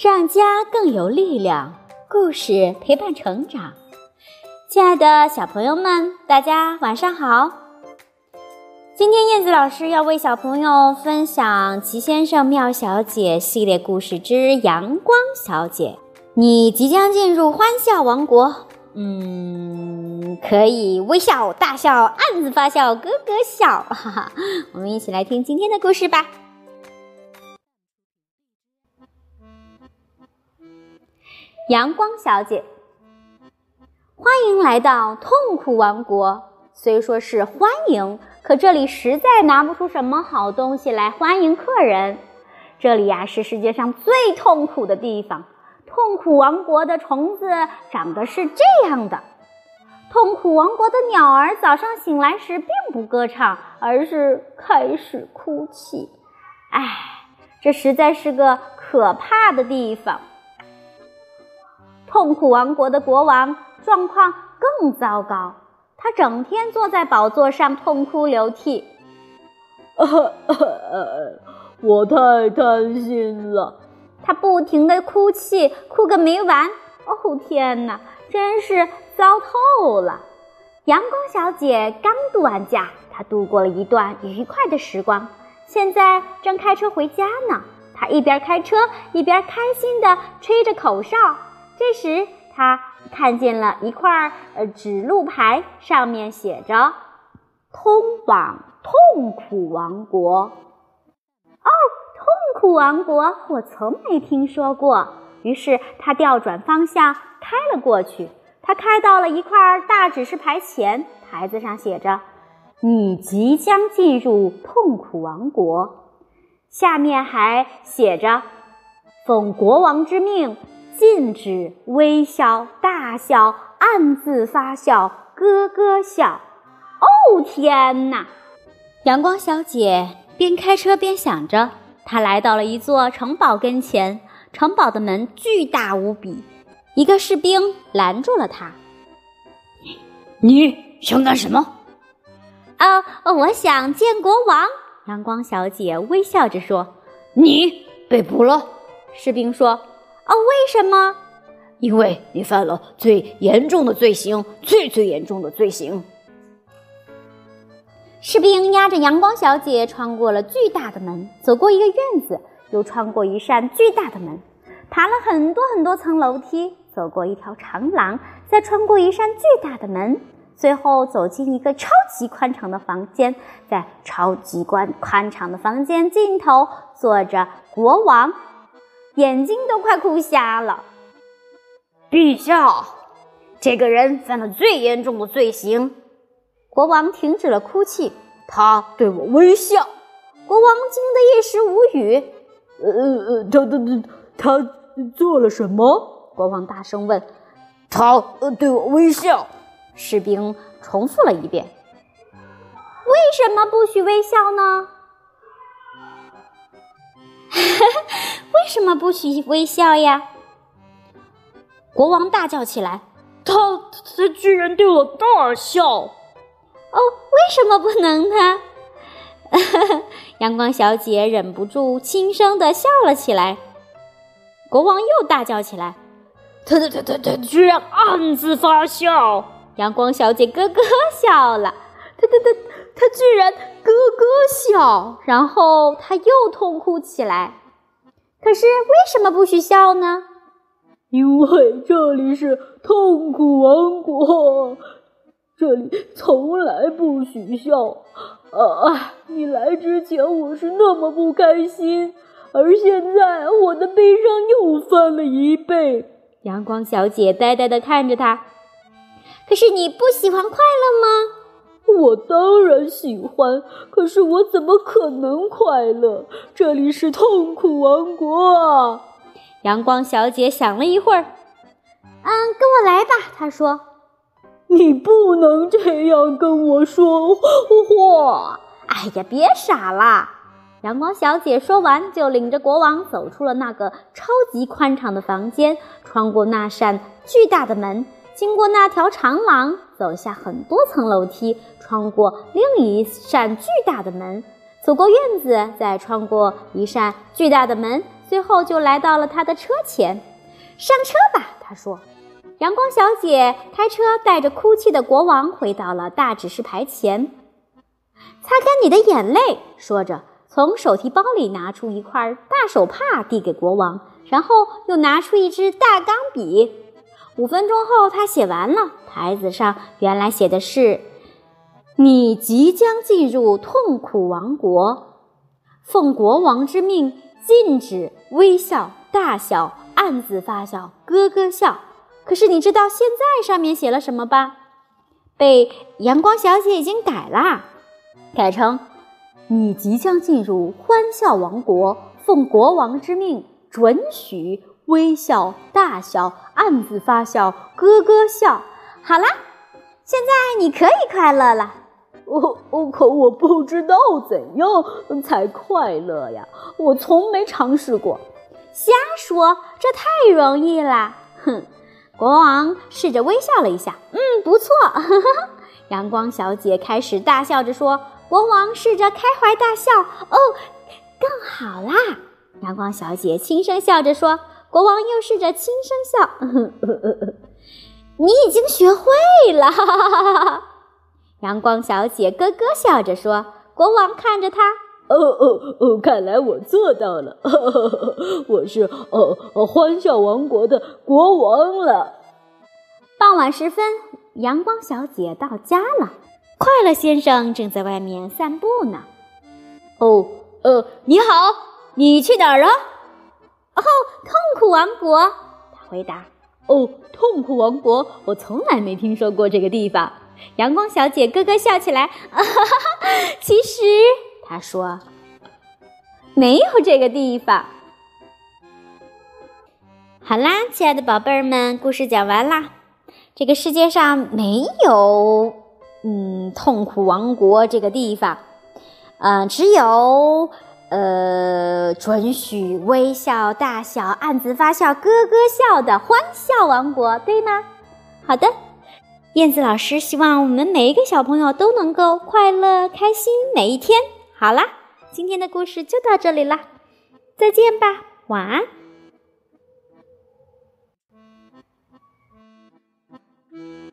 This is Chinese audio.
让家更有力量，故事陪伴成长。亲爱的小朋友们，大家晚上好！今天燕子老师要为小朋友分享《奇先生妙小姐》系列故事之《阳光小姐》。你即将进入欢笑王国，嗯，可以微笑、大笑、暗自发笑、咯咯笑，哈哈！我们一起来听今天的故事吧。阳光小姐，欢迎来到痛苦王国。虽说是欢迎，可这里实在拿不出什么好东西来欢迎客人。这里呀，是世界上最痛苦的地方。痛苦王国的虫子长得是这样的。痛苦王国的鸟儿早上醒来时并不歌唱，而是开始哭泣。唉，这实在是个可怕的地方。痛苦王国的国王状况更糟糕，他整天坐在宝座上痛哭流涕。我太贪心了，他不停的哭泣，哭个没完。哦天哪，真是糟透了！阳光小姐刚度完假，她度过了一段愉快的时光，现在正开车回家呢。她一边开车，一边开心的吹着口哨。这时，他看见了一块呃指路牌，上面写着“通往痛苦王国”。哦，痛苦王国，我从没听说过。于是他调转方向开了过去。他开到了一块大指示牌前，牌子上写着：“你即将进入痛苦王国。”下面还写着：“奉国王之命。”禁止微笑、大笑、暗自发笑、咯咯笑。哦天哪！阳光小姐边开车边想着，她来到了一座城堡跟前。城堡的门巨大无比，一个士兵拦住了她。你想干什么？啊，我想见国王。阳光小姐微笑着说：“你被捕了。”士兵说。哦，为什么？因为你犯了最严重的罪行，最最严重的罪行。士兵押着阳光小姐穿过了巨大的门，走过一个院子，又穿过一扇巨大的门，爬了很多很多层楼梯，走过一条长廊，再穿过一扇巨大的门，最后走进一个超级宽敞的房间。在超级宽宽敞的房间尽头，坐着国王。眼睛都快哭瞎了，陛下，这个人犯了最严重的罪行。国王停止了哭泣，他对我微笑。国王惊得一时无语。呃呃，他他他他做了什么？国王大声问。他对我微笑。士兵重复了一遍。为什么不许微笑呢？为什么不许微笑呀？国王大叫起来：“他他居然对我大笑！”哦，为什么不能呢？阳光小姐忍不住轻声的笑了起来。国王又大叫起来：“他他他他他居然暗自发笑！”阳光小姐咯咯笑了。他他他他居然咯咯笑，然后他又痛哭起来。可是为什么不许笑呢？因为这里是痛苦王国，这里从来不许笑。啊！你来之前我是那么不开心，而现在我的悲伤又翻了一倍。阳光小姐呆呆的看着他。可是你不喜欢快乐吗？我当然喜欢，可是我怎么可能快乐？这里是痛苦王国啊！阳光小姐想了一会儿，嗯，跟我来吧。她说：“你不能这样跟我说话。”哎呀，别傻了！阳光小姐说完，就领着国王走出了那个超级宽敞的房间，穿过那扇巨大的门。经过那条长廊，走下很多层楼梯，穿过另一扇巨大的门，走过院子，再穿过一扇巨大的门，最后就来到了他的车前。上车吧，他说。阳光小姐开车带着哭泣的国王回到了大指示牌前，擦干你的眼泪，说着，从手提包里拿出一块大手帕递给国王，然后又拿出一支大钢笔。五分钟后，他写完了，牌子上原来写的是：“你即将进入痛苦王国，奉国王之命，禁止微笑、大笑、暗自发笑、咯咯笑。”可是你知道现在上面写了什么吧？被阳光小姐已经改啦，改成：你即将进入欢笑王国，奉国王之命，准许微笑、大笑、暗自发笑、咯咯笑。好啦，现在你可以快乐了。哦哦，可我不知道怎样才快乐呀，我从没尝试过。瞎说，这太容易啦。哼。国王试着微笑了一下，嗯，不错。阳光小姐开始大笑着说：“国王试着开怀大笑，哦，更好啦。”阳光小姐轻声笑着说：“国王又试着轻声笑，你已经学会了。”阳光小姐咯咯笑着说：“国王看着她，哦哦哦，看来我做到了，我是哦欢笑王国的国王了。”傍晚时分，阳光小姐到家了，快乐先生正在外面散步呢。哦，呃，你好，你去哪儿啊？哦，痛苦王国。他回答。哦，痛苦王国，我从来没听说过这个地方。阳光小姐咯咯笑起来。啊、哈哈其实，她说，没有这个地方。好啦，亲爱的宝贝儿们，故事讲完啦。这个世界上没有，嗯，痛苦王国这个地方，嗯，只有，呃，准许微笑，大小暗自发笑，咯咯笑的欢笑王国，对吗？好的。燕子老师希望我们每一个小朋友都能够快乐开心每一天。好啦，今天的故事就到这里啦，再见吧，晚安。嗯。